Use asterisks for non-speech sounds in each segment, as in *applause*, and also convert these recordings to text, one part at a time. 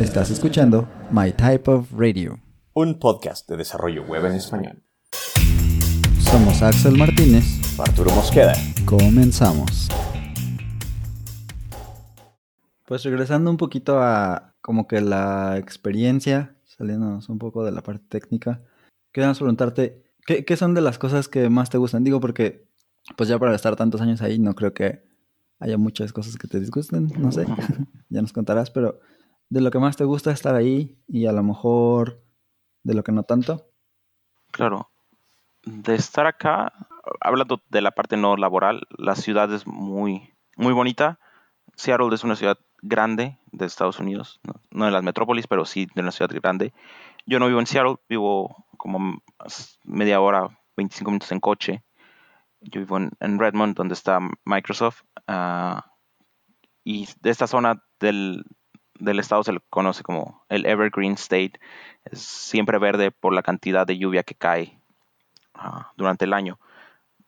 Estás escuchando My Type of Radio, un podcast de desarrollo web en español. Somos Axel Martínez, Arturo Mosqueda. Comenzamos. Pues regresando un poquito a como que la experiencia, saliéndonos un poco de la parte técnica, queremos preguntarte, ¿qué, ¿qué son de las cosas que más te gustan? Digo porque, pues ya para estar tantos años ahí, no creo que haya muchas cosas que te disgusten, no sé, *laughs* ya nos contarás, pero de lo que más te gusta estar ahí y a lo mejor de lo que no tanto. Claro, de estar acá, hablando de la parte no laboral, la ciudad es muy, muy bonita. Seattle es una ciudad grande de Estados Unidos, no, de las metrópolis, pero sí de una ciudad grande. Yo no vivo en Seattle, vivo como media hora, 25 minutos en coche. Yo vivo en, Redmond, donde está Microsoft. Uh, y de esta zona del, del, estado se le conoce como el Evergreen State. Es siempre verde por la cantidad de lluvia que cae uh, durante el año.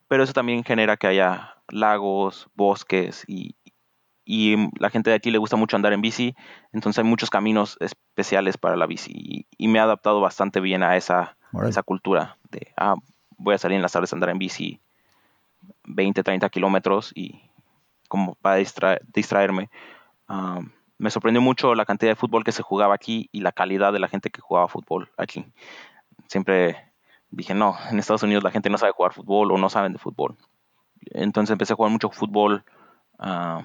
Pero eso también genera que haya lagos, bosques y, y, la gente de aquí le gusta mucho andar en bici. Entonces hay muchos caminos especiales para la bici y, y me he adaptado bastante bien a esa, esa cultura de, ah, voy a salir en las tardes a andar en bici 20, 30 kilómetros y como para distra distraerme. Um, me sorprendió mucho la cantidad de fútbol que se jugaba aquí y la calidad de la gente que jugaba fútbol aquí. Siempre dije, no, en Estados Unidos la gente no sabe jugar fútbol o no saben de fútbol. Entonces empecé a jugar mucho fútbol, uh,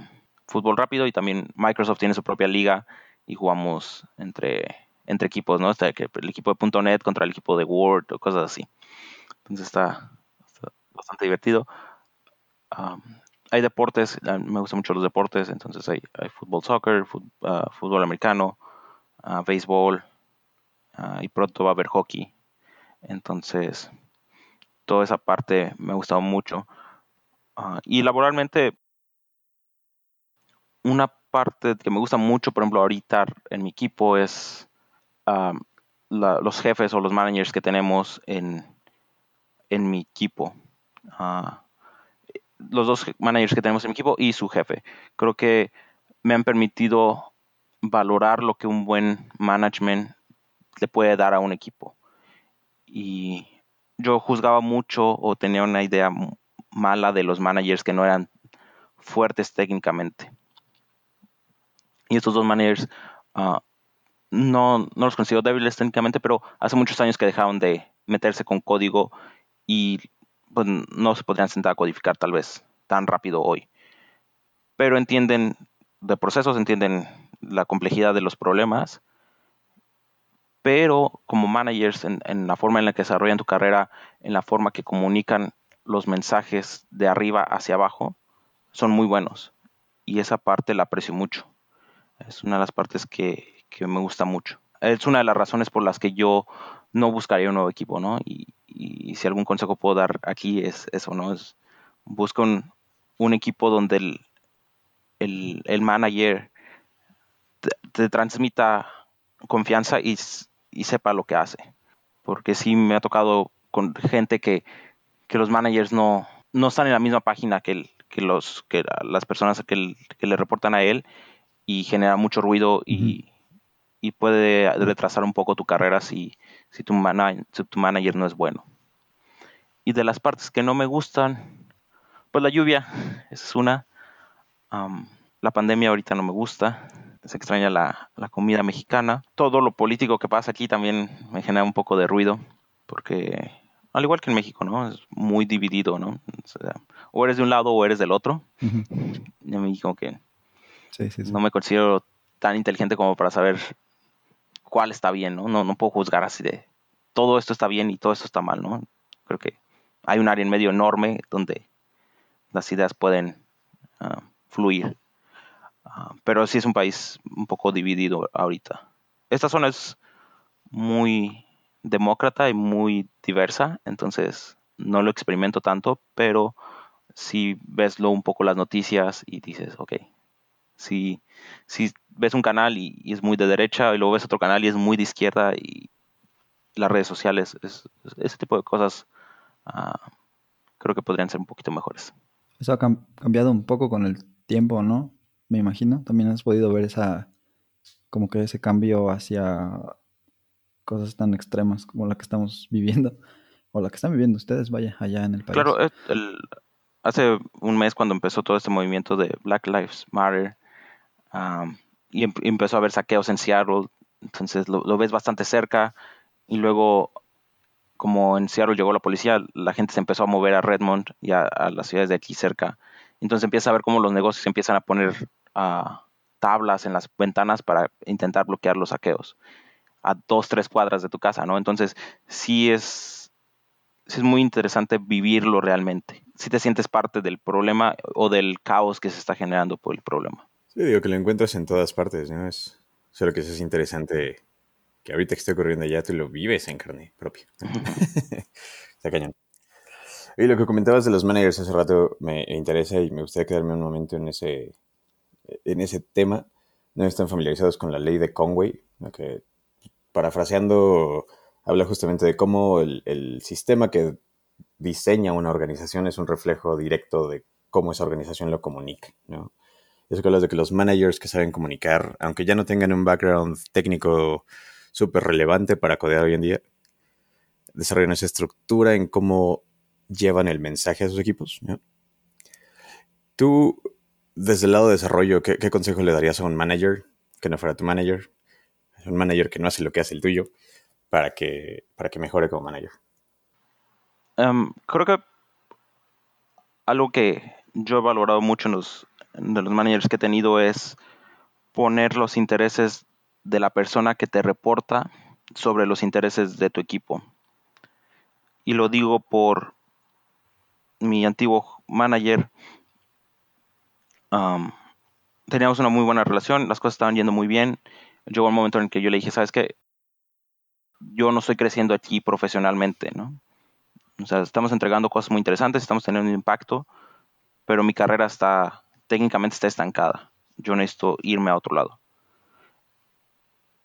fútbol rápido y también Microsoft tiene su propia liga y jugamos entre, equipos, ¿no? El equipo de .NET contra el equipo de Word o cosas así. Entonces está, está bastante divertido. Um, hay deportes, me gustan mucho los deportes, entonces hay, fútbol, soccer, uh, fútbol americano, uh, béisbol uh, y pronto va a haber hockey. Entonces, toda esa parte me ha gustado mucho. y laboralmente, una parte que me gusta mucho, por ejemplo, ahorita en mi equipo es um, la, los jefes o los managers que tenemos en, en mi equipo. Uh, los dos managers que tenemos en mi equipo y su jefe. Creo que me han permitido valorar lo que un buen management le puede dar a un equipo. Y yo juzgaba mucho o tenía una idea mala de los managers que no eran fuertes técnicamente. Y estos dos managers uh, no, no los considero débiles técnicamente, pero hace muchos años que dejaron de meterse con código y pues no se podrían sentar a codificar tal vez tan rápido hoy. Pero entienden de procesos, entienden la complejidad de los problemas, pero como managers en, la forma en la que desarrollan tu carrera, en la forma que comunican los mensajes de arriba hacia abajo, son muy buenos. Y esa parte la aprecio mucho. Es una de las partes que, que me gusta mucho. Es una de las razones por las que yo no buscaría un nuevo equipo, ¿no? Y, y si algún consejo puedo dar aquí es eso, ¿no? Es busca un, un equipo donde el, el, el manager te, transmita confianza y, y, sepa lo que hace. Porque sí me ha tocado con gente que, que los managers no, no están en la misma página que, el, que, los, que las personas que, que, le reportan a él y genera mucho ruido y. y puede retrasar un poco tu carrera si, si, tu man, si tu manager no es bueno. Y de las partes que no me gustan, pues la lluvia, esa es una. Um, la pandemia ahorita no me gusta. Se extraña la, la, comida mexicana. Todo lo político que pasa aquí también me genera un poco de ruido. Porque, al igual que en México, ¿no? Es muy dividido, ¿no? O, sea, o eres de un lado o eres del otro. Uh -huh. En México que sí, sí, sí. no me considero tan inteligente como para saber cuál está bien, ¿no? No, no puedo juzgar así de todo esto está bien y todo esto está mal, ¿no? Creo que hay un área en medio enorme donde las ideas pueden uh, fluir. Uh, pero sí es un país un poco dividido ahorita. Esta zona es muy demócrata y muy diversa, entonces no lo experimento tanto, pero si ves un poco las noticias y dices, ok, si, si ves un canal y, y, es muy de derecha y luego ves otro canal y es muy de izquierda y las redes sociales, es, es, ese tipo de cosas uh, creo que podrían ser un poquito mejores. Eso ha cambiado un poco con el tiempo, ¿no? Me imagino. También has podido ver esa como que ese cambio hacia cosas tan extremas como la que estamos *laughs* viviendo, o la que están viviendo ustedes, vaya, allá en el país. Claro, el- hace un mes cuando empezó todo este movimiento de Black Lives Matter am, y em- empezó a haber saqueos en Seattle, entonces lo, ves bastante cerca y luego como en Seattle llegó la policía, la gente se empezó a mover a Redmond y a, las ciudades de aquí cerca. Entonces empieza a ver cómo los negocios empiezan a poner tablas en las ventanas para intentar bloquear los saqueos a dos, tres cuadras de tu casa, ¿no? Entonces sí es, sí es muy interesante vivirlo realmente. Si te sientes parte del problema o del caos que se está generando por el problema. Sí, digo que lo encuentras en todas partes, ¿no? Es solo que eso es interesante que ahorita que esté ocurriendo allá tú lo vives en carne propia. *laughs* Está cañón. Y lo que comentabas de los managers hace rato me interesa y me gustaría quedarme un momento en ese, en ese tema. No están familiarizados con la ley de Conway, ¿no? que parafraseando habla justamente de cómo el, el sistema que diseña una organización es un reflejo directo de cómo esa organización lo comunica, ¿no? Eso que hablas de que los managers que saben comunicar, aunque ya no tengan un background técnico súper relevante para codear hoy en día, desarrollan esa estructura en cómo llevan el mensaje a sus equipos. Tú, desde el lado de desarrollo, ¿qué, ¿qué, consejo le darías a un manager que no fuera tu manager? Un manager que no hace lo que hace el tuyo para que, para que mejore como manager. Um, creo que algo que yo he valorado mucho en los, de los managers que he tenido es poner los intereses de la persona que te reporta sobre los intereses de tu equipo. Y lo digo por mi antiguo manager. Teníamos una muy buena relación, las cosas estaban yendo muy bien. Llegó un momento en el que yo le dije, ¿sabes qué? Yo no estoy creciendo aquí profesionalmente, ¿no? O sea, estamos entregando cosas muy interesantes, estamos teniendo un impacto, pero mi carrera está, técnicamente está estancada. Yo necesito irme a otro lado.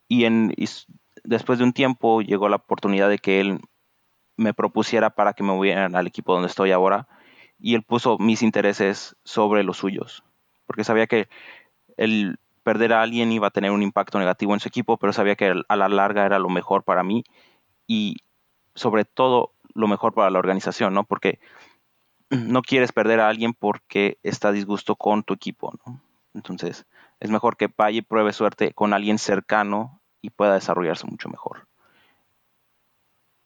Y, después de un tiempo llegó la oportunidad de que él me propusiera para que me movieran al equipo donde estoy ahora. Y él puso mis intereses sobre los suyos. Porque sabía que el perder a alguien iba a tener un impacto negativo en su equipo, pero sabía que a la larga era lo mejor para mí. Y sobre todo lo mejor para la organización, ¿no? Porque no quieres perder a alguien porque está disgusto con tu equipo, ¿no? Entonces, es mejor que vaya y pruebe suerte con alguien cercano y pueda desarrollarse mucho mejor.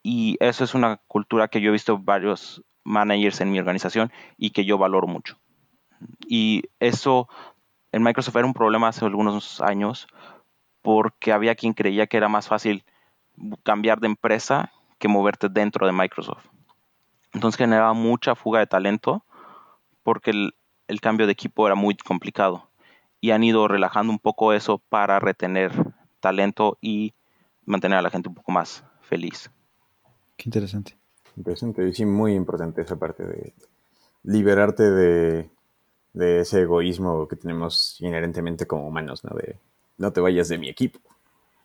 Y eso es una cultura que yo he visto varios managers en mi organización y que yo valoro mucho. Y eso en Microsoft era un problema hace algunos años porque había quien creía que era más fácil cambiar de empresa que moverte dentro de Microsoft. Entonces generaba mucha fuga de talento porque el, el, cambio de equipo era muy complicado. Y han ido relajando un poco eso para retener talento y mantener a la gente un poco más feliz. Qué interesante. Interesante, y sí, muy importante esa parte de liberarte de, de ese egoísmo que tenemos inherentemente como humanos, ¿no? De no te vayas de mi equipo.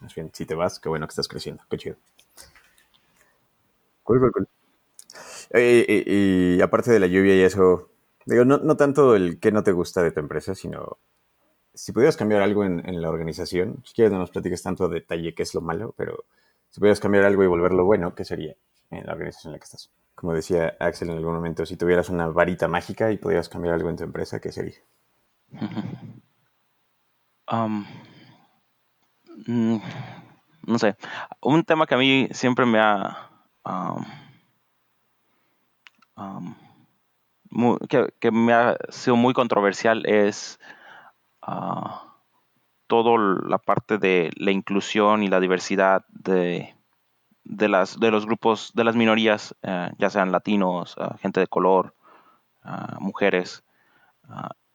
Más bien, si te vas, qué bueno que estás creciendo, qué chido. Cool, cool, cool. Eh, eh, y aparte de la lluvia y eso, digo, no, no, tanto el que no te gusta de tu empresa, sino si pudieras cambiar algo en, en, la organización, si quieres no nos platiques tanto a detalle qué es lo malo, pero si pudieras cambiar algo y volverlo bueno, ¿qué sería en la organización en la que estás? Como decía Axel en algún momento, si tuvieras una varita mágica y pudieras cambiar algo en tu empresa, ¿qué sería? *laughs* Um, mm, no sé, un tema que a mí siempre me ha... Um, um, que, me ha sido muy controversial es uh, toda la parte de la inclusión y la diversidad de, de, los grupos, de las minorías, uh, ya sean latinos, uh, gente de color, mujeres.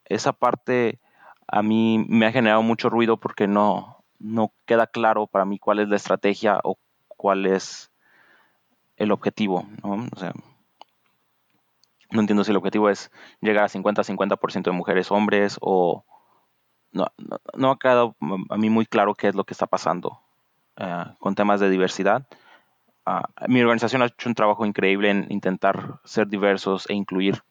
esa parte a mí me ha generado mucho ruido porque no, no queda claro para mí cuál es la estrategia o cuál es el objetivo. No entiendo si el objetivo es llegar a 50-50% de mujeres hombres o no, no, no, ha quedado a mí muy claro qué es lo que está pasando uh, con temas de diversidad. Uh, mi organización ha hecho un trabajo increíble en intentar ser diversos e incluir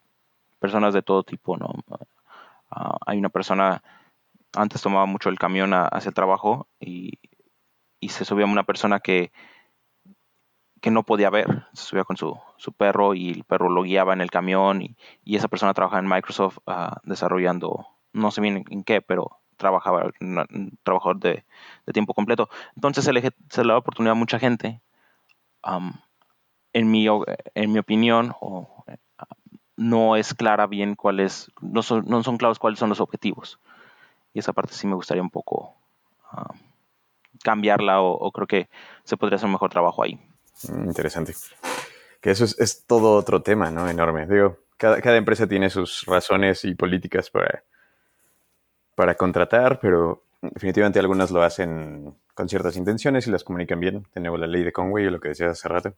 personas de todo tipo. ¿no? Uh, hay una persona antes tomaba mucho el camión hacia el trabajo y, y se subía una persona que, que no podía ver. Se subía con su, su, perro y el perro lo guiaba en el camión y, esa persona trabajaba en Microsoft uh, desarrollando, no sé bien en qué, pero trabajaba, trabajador de, de, tiempo completo. Entonces se le, se le da oportunidad a mucha gente. Um, en, mi, en mi opinión, uh, no es clara bien cuáles, no son, no son claros cuáles son los objetivos. Y esa parte sí me gustaría un poco uh, cambiarla o, o, creo que se podría hacer un mejor trabajo ahí. Mm, interesante. Que eso es, todo otro tema, ¿no? Enorme. Digo, cada, empresa tiene sus razones y políticas para, para contratar, pero definitivamente algunas lo hacen con ciertas intenciones y las comunican bien. Tenemos la ley de Conway, lo que decías hace rato.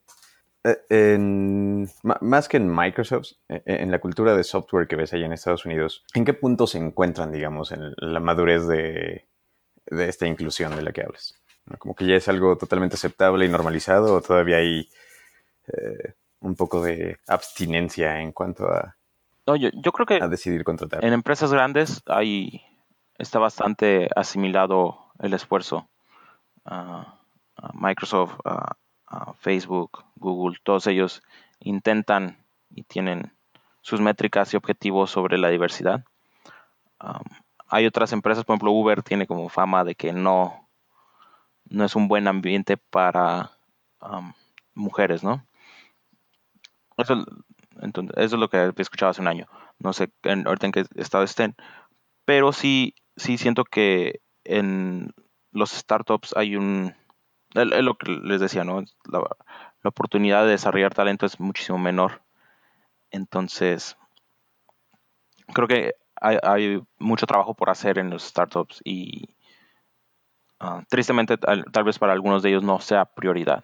Eh, más que en Microsoft, eh, en la cultura de software que ves allá en Estados Unidos, ¿en qué punto se encuentran, digamos, en la madurez de, de esta inclusión de la que hablas? Como que ya es algo totalmente aceptable y normalizado o todavía hay eh, un poco de abstinencia en cuanto a, no, yo, yo creo que a decidir contratar. En empresas grandes hay, está bastante asimilado el esfuerzo. Uh, uh, Microsoft, uh, Facebook, Google, todos ellos intentan y tienen sus métricas y objetivos sobre la diversidad. Um, hay otras empresas, por ejemplo, Uber tiene como fama de que no, no es un buen ambiente para um, mujeres, ¿no? Eso, es lo que he escuchado hace un año. No sé en, ahorita en qué estado estén, pero sí, sí siento que en los startups hay un, es lo que les decía, ¿no? La, la, oportunidad de desarrollar talento es muchísimo menor. Entonces, creo que hay, hay mucho trabajo por hacer en los startups y Uh, tristemente, tal, vez para algunos de ellos no sea prioridad,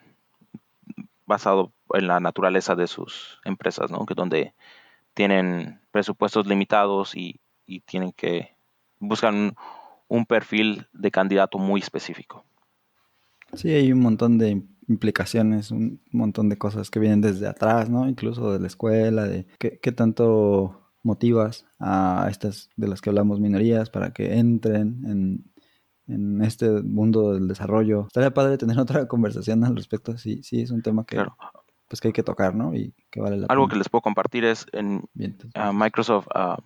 basado en la naturaleza de sus empresas, ¿no? Que donde tienen presupuestos limitados y, y tienen que buscar un, un, perfil de candidato muy específico. Sí, hay un montón de implicaciones, un montón de cosas que vienen desde atrás, ¿no? Incluso de la escuela, de qué, qué tanto motivas a estas de las que hablamos minorías para que entren en en este mundo del desarrollo. Estaría padre tener *laughs* otra conversación al respecto. Sí, sí, es un tema que, claro. pues que hay que tocar, ¿no? Y que vale la Algo pena. que les puedo compartir es en uh, Microsoft uh,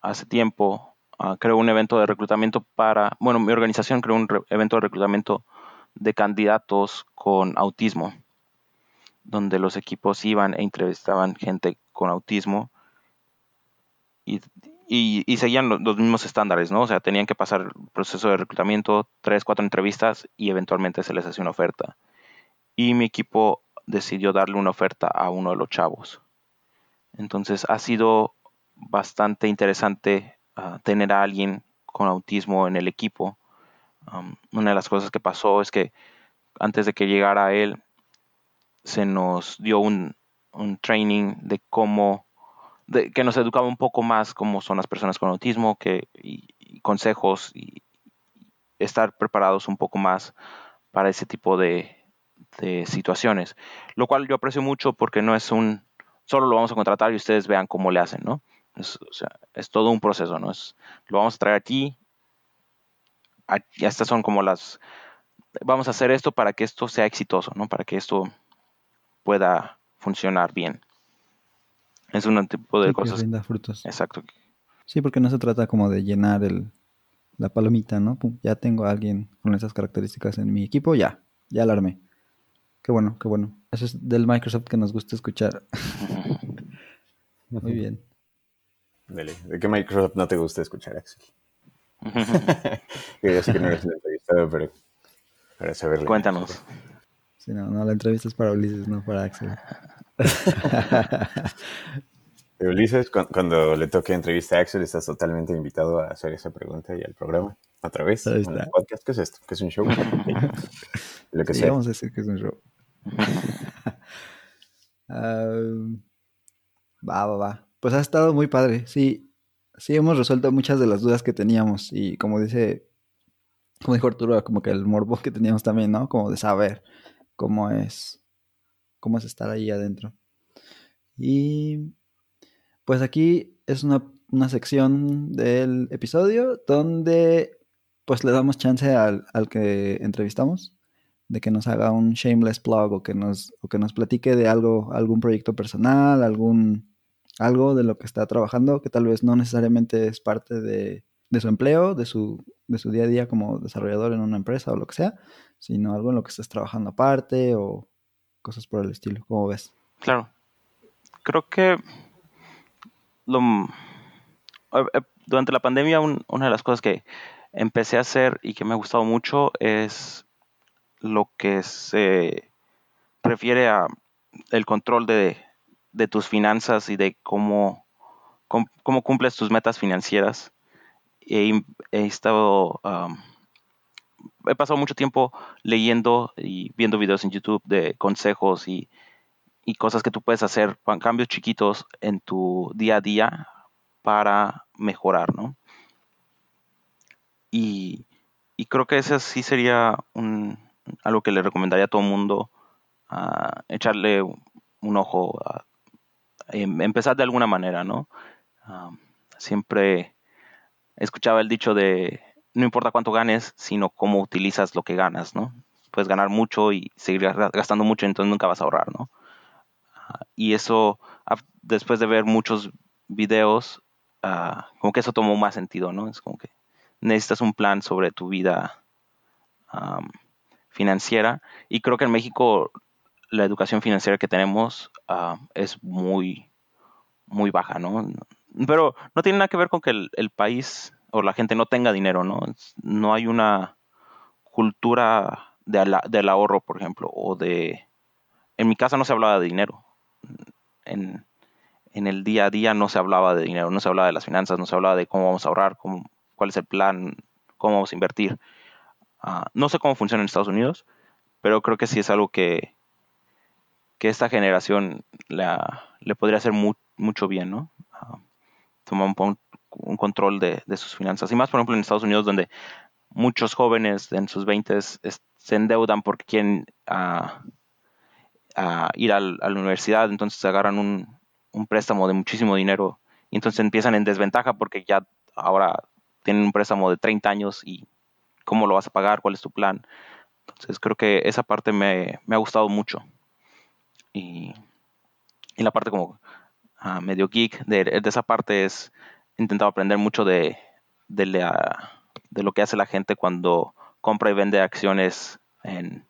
hace tiempo uh, creó un evento de reclutamiento para, bueno, mi organización creó un evento de reclutamiento de candidatos con autismo, donde los equipos iban e entrevistaban gente con autismo y y, seguían los, mismos estándares, ¿no? O sea, tenían que pasar el proceso de reclutamiento, tres, cuatro entrevistas y eventualmente se les hacía una oferta. Y mi equipo decidió darle una oferta a uno de los chavos. Entonces ha sido bastante interesante uh, tener a alguien con autismo en el equipo. Um, una de las cosas que pasó es que antes de que llegara él, se nos dio un, un training de cómo de, que nos educaba un poco más cómo son las personas con autismo, que, y, consejos y estar preparados un poco más para ese tipo de, situaciones. Lo cual yo aprecio mucho porque no es un, solo lo vamos a contratar y ustedes vean cómo le hacen, ¿no? Es, todo un proceso, ¿no? Es, lo vamos a traer aquí, y estas son como las, vamos a hacer esto para que esto sea exitoso, ¿no? Para que esto pueda funcionar bien. Es un tipo de sí, cosas. Que rinda frutos. Exacto. Sí, porque no se trata como de llenar el, la palomita, ¿no? Pum, ya tengo a alguien con esas características en mi equipo, ya, ya la armé. Qué bueno, qué bueno. Eso es del Microsoft que nos gusta escuchar. *laughs* Muy bien. Dele. ¿De qué Microsoft no te gusta escuchar, Axel? *laughs* Yo ya sé que no eres el entrevistado, pero para saberlo. Cuéntanos. Sí, no, no, la entrevista es para Ulises, no para Axel. *laughs* Ulises, cuando le toque entrevista a Axel, estás totalmente invitado a hacer esa pregunta y al programa. Otra vez, en el podcast. ¿Qué es esto? ¿Qué es un show? *laughs* Lo que Sí, sea. vamos a decir que es un show. *laughs* Ah, va, va, va. Pues ha estado muy padre. Sí, sí hemos resuelto muchas de las dudas que teníamos. Y como dice, como dijo Arturo, como que el morbo que teníamos también, ¿no? Como de saber cómo es, cómo es estar ahí adentro. Y pues aquí es una, una sección del episodio donde pues le damos chance al, al que entrevistamos de que nos haga un shameless plug o que nos, que nos platique de algo, algún proyecto personal, algún algo de lo que está trabajando, que tal vez no necesariamente es parte de, de su empleo, de su, de su día a día como desarrollador en una empresa o lo que sea, sino algo en lo que estés trabajando aparte o cosas por el estilo. ¿Cómo ves? Claro. Creo que lo, eh, eh, durante la pandemia una de las cosas que empecé a hacer y que me ha gustado mucho es lo que se refiere a el control de, tus finanzas y de cómo, cómo, cumples tus metas financieras. He, he estado, he pasado mucho tiempo leyendo y viendo videos en YouTube de consejos y, y cosas que tú puedes hacer, cambios chiquitos en tu día a día para mejorar, ¿no? Y, y creo que ese sí sería un, algo que le recomendaría a todo el mundo, echarle un ojo, em, empezar de alguna manera, ¿no? siempre escuchaba el dicho de no importa cuánto ganes, sino cómo utilizas lo que ganas, ¿no? Puedes ganar mucho y seguir gastando mucho, entonces nunca vas a ahorrar, ¿no? y eso, después de ver muchos videos, ah, como que eso tomó más sentido, ¿no? Es como que necesitas un plan sobre tu vida financiera y creo que en México la educación financiera que tenemos ah, es muy, muy baja, ¿no? Pero no tiene nada que ver con que el, país o la gente no tenga dinero, ¿no? No hay una cultura de del ahorro, por ejemplo, o de... En mi casa no se hablaba de dinero. En, el día a día no se hablaba de dinero, no se hablaba de las finanzas, no se hablaba de cómo vamos a ahorrar, cómo, cuál es el plan, cómo vamos a invertir. Ah, no sé cómo funciona en Estados Unidos, pero creo que sí es algo que, que esta generación le podría hacer mucho bien, ¿no? Uh, tomar un, control de, sus finanzas. Y más, por ejemplo, en Estados Unidos, donde muchos jóvenes en sus 20 se endeudan porque quieren ah, ir a la universidad, entonces agarran un, un préstamo de muchísimo dinero y entonces empiezan en desventaja porque ya ahora tienen un préstamo de 30 años y cómo lo vas a pagar, cuál es tu plan. Entonces creo que esa parte me, ha gustado mucho. Y, la parte como ah, medio geek de, esa parte es intentado aprender mucho de, de, lo que hace la gente cuando compra y vende acciones en,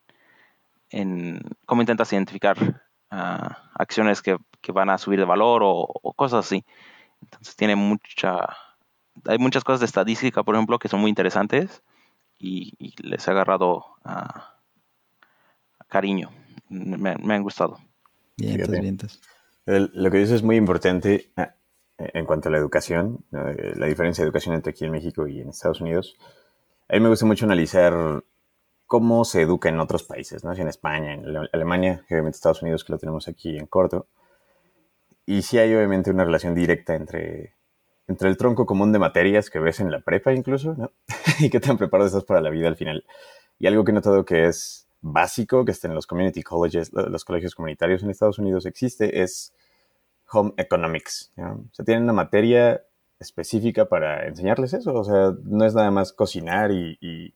en cómo intentas identificar ah, acciones que, van a subir de valor o, o, cosas así. Entonces tiene mucha, hay muchas cosas de estadística, por ejemplo, que son muy interesantes y, les he agarrado a, cariño. Me, han gustado. Bien, lo que dices es muy importante ah, en cuanto a la educación, la diferencia de educación entre aquí en México y en Estados Unidos. A mí me gusta mucho analizar cómo se educa en otros países, ¿no? en España, en Alemania, obviamente Estados Unidos, que lo tenemos aquí en corto. Y sí hay obviamente una relación directa entre entre el tronco común de materias que ves en la prepa incluso, ¿no? *laughs* y qué tan preparado estás para la vida al final. Y algo que he notado que es básico, que está en los community colleges, los colegios comunitarios en Estados Unidos existe, es home economics. O sea, tienen una materia específica para enseñarles eso. O sea, no es nada más cocinar y,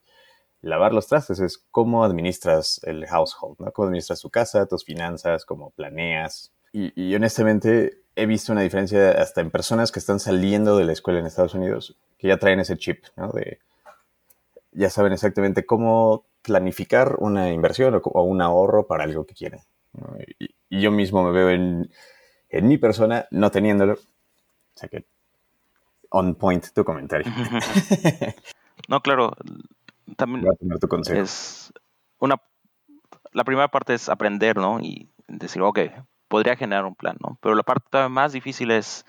lavar los trastes, es cómo administras el household, ¿no? Cómo administras tu casa, tus finanzas, cómo planeas. Y, y honestamente, he visto una diferencia hasta en personas que están saliendo de la escuela en Estados Unidos, que ya traen ese chip, ¿no? De, ya saben exactamente cómo planificar una inversión o, un ahorro para algo que quieren. Y, yo mismo me veo en, en, mi persona no teniéndolo. O sea que, on point tu comentario. *laughs* no, claro. También es una... La primera parte es aprender, ¿no? Y decir, ok, podría generar un plan, ¿no? Pero la parte más difícil es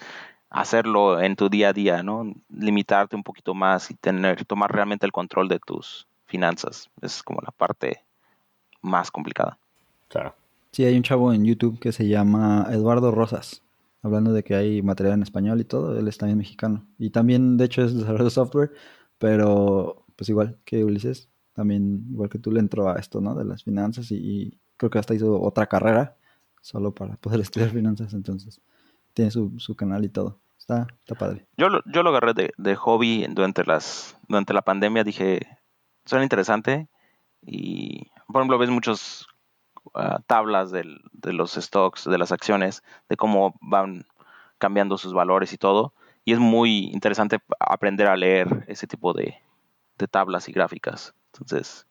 hacerlo en tu día a día, ¿no? Limitarte un poquito más y tener, tomar realmente el control de tus finanzas. Es como la parte más complicada. Claro. Sí, hay un chavo en YouTube que se llama Eduardo Rosas, hablando de que hay material en español y todo, él es también mexicano. Y también, de hecho, es desarrollo de software, pero pues igual que Ulises, también igual que tú le entró a esto, ¿no? De las finanzas y creo que hasta hizo otra carrera solo para poder *laughs* estudiar finanzas, entonces tiene su, su canal y todo. Está, está padre. Yo lo, yo lo agarré de, de hobby durante, las, durante la pandemia. Dije, suena interesante. Y, por ejemplo, ves muchas ah, tablas de los stocks, de las acciones, de cómo van cambiando sus valores y todo. Y es muy interesante aprender a leer ese tipo de, tablas y gráficas. Entonces,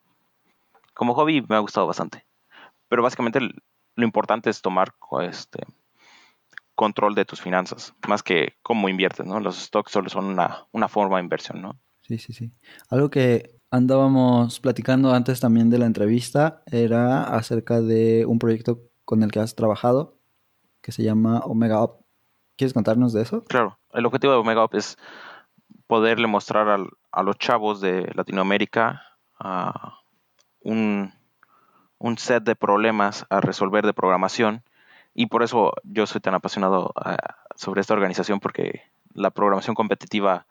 como hobby me ha gustado bastante. Pero básicamente lo importante es tomar este, control de tus finanzas, más que cómo inviertes, ¿no? Los stocks solo son una, una forma de inversión, ¿no? Sí, sí, sí. Algo que andábamos platicando antes también de la entrevista era acerca de un proyecto con el que has trabajado que se llama Omega Up. ¿Quieres contarnos de eso? Claro, el objetivo de Omega Up es poderle mostrar al- a los chavos de Latinoamérica ah, un, un set de problemas a resolver de programación y por eso yo soy tan apasionado ah, sobre esta organización porque la programación competitiva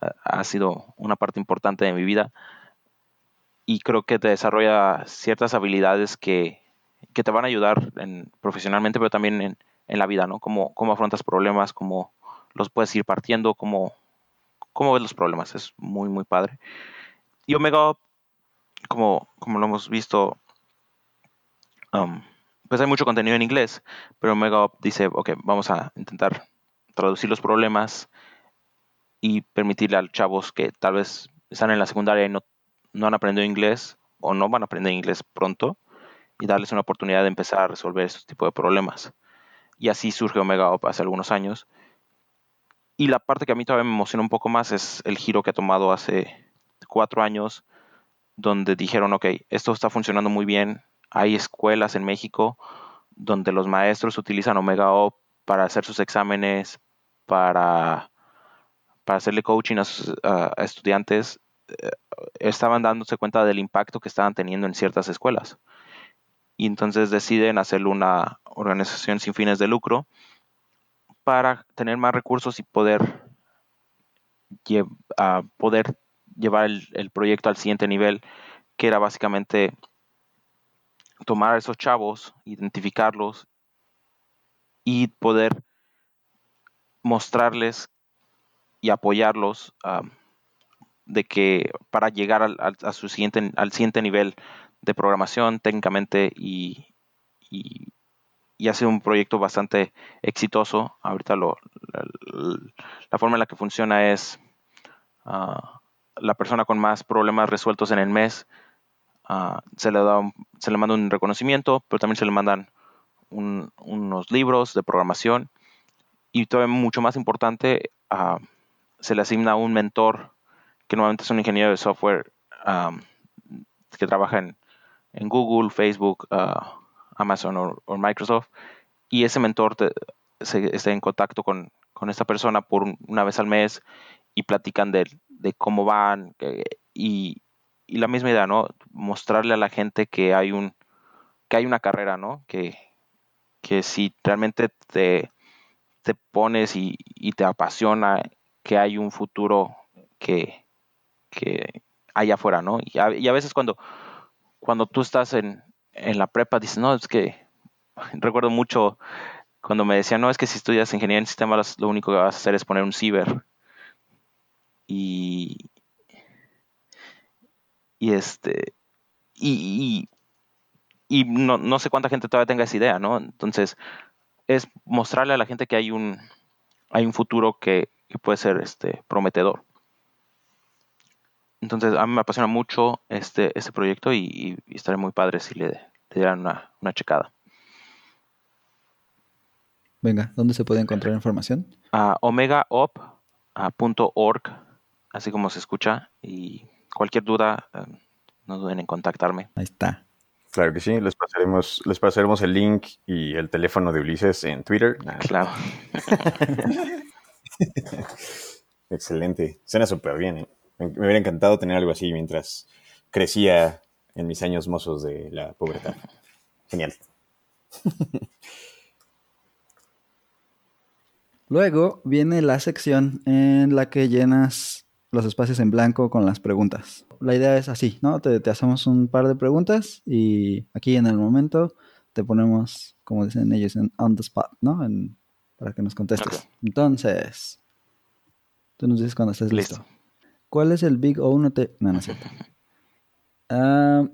ha sido una parte importante de mi vida y creo que te desarrolla ciertas habilidades que, que te van a ayudar en- profesionalmente, pero también en, en la vida, ¿no? Cómo, cómo afrontas problemas, cómo los puedes ir partiendo, cómo, cómo ves los problemas. Es muy, muy padre. Y Omega como, como lo hemos visto, um, pues hay mucho contenido en inglés, pero Omega dice, ok, vamos a intentar traducir los problemas y permitirle a los chavos que tal vez están en la secundaria y no, no han aprendido inglés o no van a aprender inglés pronto y darles una oportunidad de empezar a resolver estos tipos de problemas. Y así surge Omega Up hace algunos años. Y la parte que a mí todavía me emociona un poco más es el giro que ha tomado hace cuatro años, donde dijeron, ok, esto está funcionando muy bien. Hay escuelas en México donde los maestros utilizan Omega Up para hacer sus exámenes, para, para hacerle coaching a, sus, estudiantes. Eh, Estaban dándose cuenta del impacto que estaban teniendo en ciertas escuelas. Y entonces deciden hacerle una organización sin fines de lucro para tener más recursos y poder, poder llevar el, el proyecto al siguiente nivel, que era básicamente tomar a esos chavos, identificarlos y poder mostrarles y apoyarlos de que para llegar al, al- a su siguiente, al siguiente nivel de programación técnicamente y, y, y un proyecto bastante exitoso. Ahorita lo, la, forma en la que funciona es ah, la persona con más problemas resueltos en el mes ah, se le da un- se le manda un reconocimiento, pero también se le mandan un- unos libros de programación y todavía mucho más importante ah, se le asigna un mentor que normalmente es un ingeniero de software am, que trabaja en, en Google, Facebook, ah, Amazon o, Microsoft y ese mentor te- está en contacto con, con esta persona por un- una vez al mes y platican de, de cómo van y, y la misma idea, ¿no? Mostrarle a la gente que hay un que hay una carrera, ¿no? Que, que si realmente te, te pones y, y te apasiona, que hay un futuro que, que hay afuera, ¿no? Y a, y a veces cuando, cuando tú estás en, en la prepa dices, no, es que recuerdo mucho cuando me decían, no, es que si estudias ingeniería en sistemas lo único que vas a hacer es poner un ciber. Y, y este, y, y, y no, no sé cuánta gente todavía tenga esa idea, ¿no? Entonces, es mostrarle a la gente que hay un, hay un futuro que, que puede ser este, prometedor. Entonces, a mí me apasiona mucho este, este proyecto y, y, y estaría muy padre si le, le dieran una, una checada. Venga, ¿dónde se puede encontrar información? a omegaup.org, así como se escucha, y cualquier duda, eh, no duden en contactarme. Ahí está. Claro que sí, les pasaremos, les pasaremos el link y el teléfono de Ulises en Twitter. Nah, Claro. *laughs* *laughs* *laughs* Excelente. Suena súper bien. ¿eh? Me, hubiera encantado tener algo así mientras crecía en mis años mozos de la pobreza. Genial. *laughs* Luego viene la sección en la que llenas los espacios en blanco con las preguntas. La idea es así, ¿no? Te, hacemos un par de preguntas y aquí en el momento te ponemos, como dicen ellos, en on the spot, ¿no? Para que nos contestes. Entonces, tú nos dices cuando estés listo. Listo. ¿Cuál es el Big O? No, te... no, no es cierto. *laughs* Ah,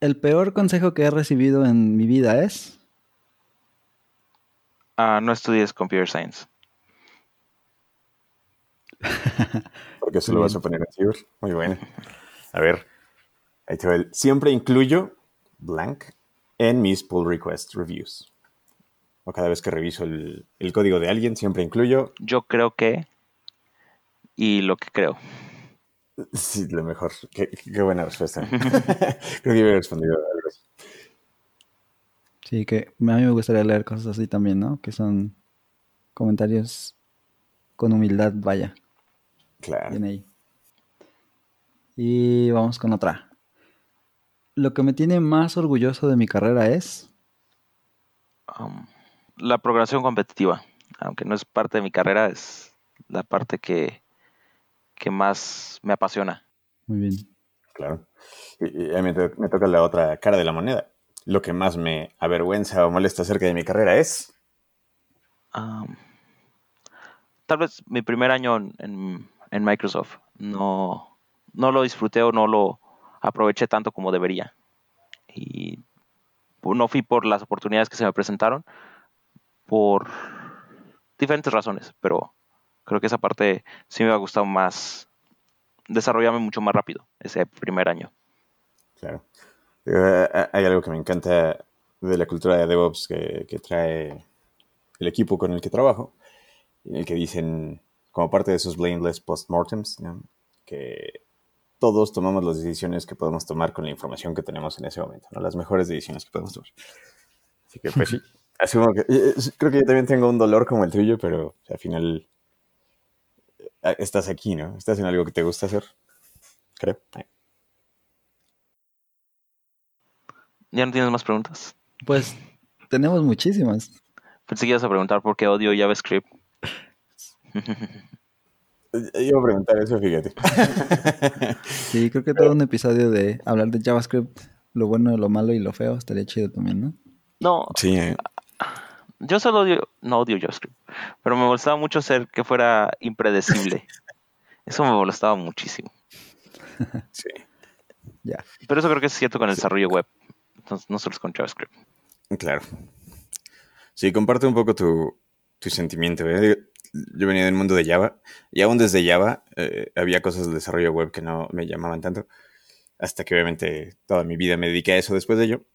el peor consejo que he recibido en mi vida es... Ah, no estudies computer science. *laughs* Porque eso lo vas a poner en ciber. Muy bueno. A ver, ahí te va el- Siempre incluyo blank en mis pull request reviews. O cada vez que reviso el, el código de alguien, siempre incluyo. Yo creo que y lo que creo. Sí, lo mejor. Qué, qué buena respuesta. *laughs* *laughs* Creo que yo hubiera respondido algo así. Sí, que a mí me gustaría leer cosas así también, ¿no? Que son comentarios con humildad, vaya. Claro. Bien ahí. Y vamos con otra. Lo que me tiene más orgulloso de mi carrera es... Um, la programación competitiva, aunque no es parte de mi carrera, es la parte que, que más me apasiona. Muy bien. Claro. Y, y a mí me, to- me toca la otra cara de la moneda. Lo que más me avergüenza o molesta acerca de mi carrera es. Um, tal vez mi primer año en, en- en Microsoft no, no lo disfruté o no lo aproveché tanto como debería. Y no fui por las oportunidades que se me presentaron, por diferentes razones, pero creo que esa parte sí me ha gustado más, desarrollarme mucho más rápido ese primer año. Claro. Eh, hay algo que me encanta de la cultura de DevOps que, que trae el equipo con el que trabajo, en el que dicen, como parte de esos blameless postmortems, ¿no? que todos tomamos las decisiones que podemos tomar con la información que tenemos en ese momento, ¿no? las mejores decisiones que podemos tomar. Así que, pues sí, *laughs* asumo que. eh, Creo que yo también tengo un dolor como el tuyo, pero o sea, al final eh, estás aquí, ¿no? Estás en algo que te gusta hacer, creo. ¿Ya no tienes más preguntas? Pues tenemos muchísimas. Pensé que ibas a preguntar por qué odio JavaScript. Eh, Iba a preguntar eso, fíjate. *laughs* Sí, creo que todo un episodio de hablar de JavaScript, lo bueno, lo malo y lo feo, estaría chido también, ¿no? No, Sí, eh, yo solo odio, no odio JavaScript, pero me molestaba mucho ser que fuera impredecible. *laughs* Eso me molestaba muchísimo. *laughs* sí. Ya. Pero eso creo que es cierto con el desarrollo web, entonces no solo es con JavaScript. Claro. Sí, comparte un poco tu, tu sentimiento. ¿eh? Yo venía del mundo de Java y aún desde Java eh, había cosas del desarrollo web que no me llamaban tanto, hasta que obviamente toda mi vida me dediqué a eso después de ello.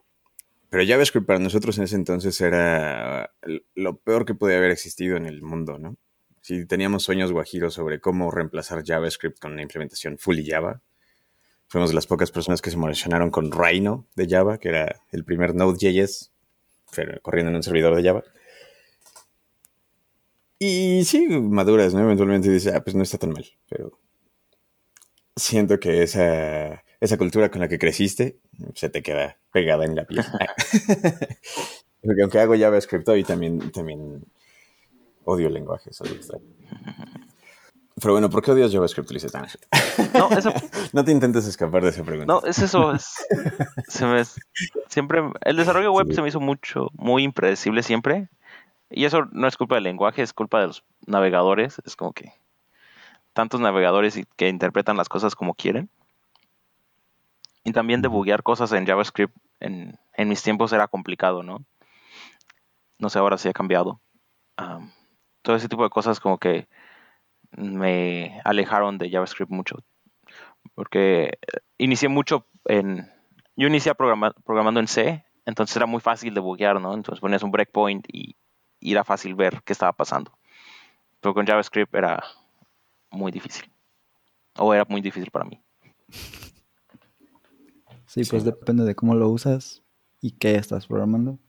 Pero JavaScript para nosotros en ese entonces era lo peor que podía haber existido en el mundo, ¿no? Si teníamos sueños guajiros sobre cómo reemplazar JavaScript con una implementación fully Java, fuimos de las pocas personas que se emocionaron con Rhino de Java, que era el primer Node.js corriendo en un servidor de Java. Y sí, maduras, ¿no? Eventualmente dices, ah, pues no está tan mal, pero siento que esa, esa cultura con la que creciste se te queda pegada en la piel. *laughs* Porque aunque hago JavaScript hoy, también, también odio lenguajes. Pero bueno, ¿por qué odias JavaScript? Ah, No, eso, *laughs* No te intentes escapar de esa pregunta. no, es eso, es, *laughs* se me, siempre, el desarrollo web Sí. se me hizo mucho, muy impredecible siempre, y eso no es culpa del lenguaje, es culpa de los navegadores, es como que tantos navegadores que interpretan las cosas como quieren. Y también debuguear cosas en JavaScript en, en mis tiempos era complicado, ¿no? No sé, ahora sí ha cambiado. Am, todo ese tipo de cosas como que me alejaron de JavaScript mucho. Porque inicié mucho en... Yo inicié programa- programando en C, entonces era muy fácil debuguear, ¿no? Entonces ponías un breakpoint y, y era fácil ver qué estaba pasando. Pero con JavaScript era muy difícil. O era muy difícil para mí. Sí, pues depende de cómo lo usas y qué estás programando.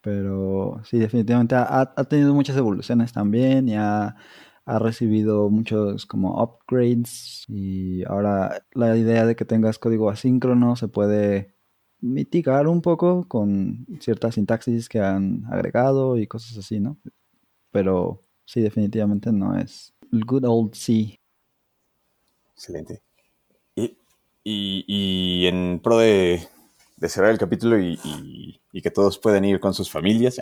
Pero sí, definitivamente ha, ha- ha tenido muchas evoluciones también y ha, ha recibido muchos como upgrades y ahora la idea de que tengas código asíncrono se puede mitigar un poco con ciertas sintaxis que han agregado y cosas así, ¿no? Pero sí, definitivamente no es el good old C. Excelente. Y, en pro de, de cerrar el capítulo y, y- y que todos puedan ir con sus familias,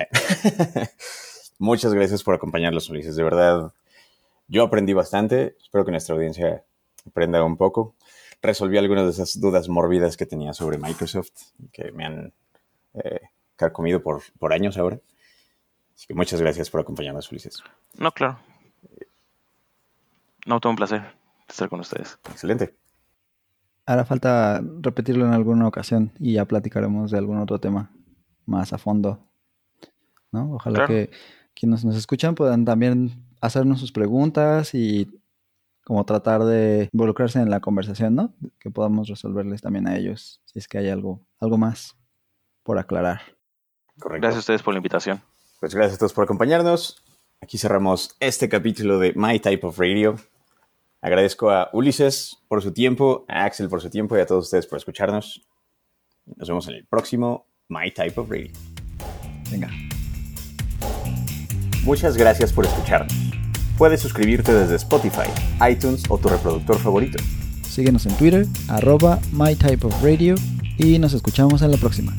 *laughs* Muchas gracias por acompañarnos, Ulises. De verdad, yo aprendí bastante. Espero que nuestra audiencia aprenda un poco. Resolví algunas de esas dudas mórbidas que tenía sobre Microsoft, que me han eh, carcomido por, por años ahora. Así que muchas gracias por acompañarnos, Ulises. No, claro. No, todo un placer estar con ustedes. Excelente. Hará falta repetirlo en alguna ocasión y ya platicaremos de algún otro tema más a fondo. ¿no? Ojalá Claro. que quienes nos escuchan puedan también hacernos sus preguntas y como tratar de involucrarse en la conversación, ¿no? Que podamos resolverles también a ellos si es que hay algo, algo más por aclarar. Correcto. Gracias a ustedes por la invitación. Pues gracias a todos por acompañarnos. Aquí cerramos este capítulo de My Type of Radio. Agradezco a Ulises por su tiempo, a Axel por su tiempo y a todos ustedes por escucharnos. Nos vemos en el próximo My Type of Radio. Venga. Muchas gracias por escucharnos. Puedes suscribirte desde Spotify, iTunes o tu reproductor favorito. Síguenos en Twitter, arroba mytypeofradio y nos escuchamos en la próxima.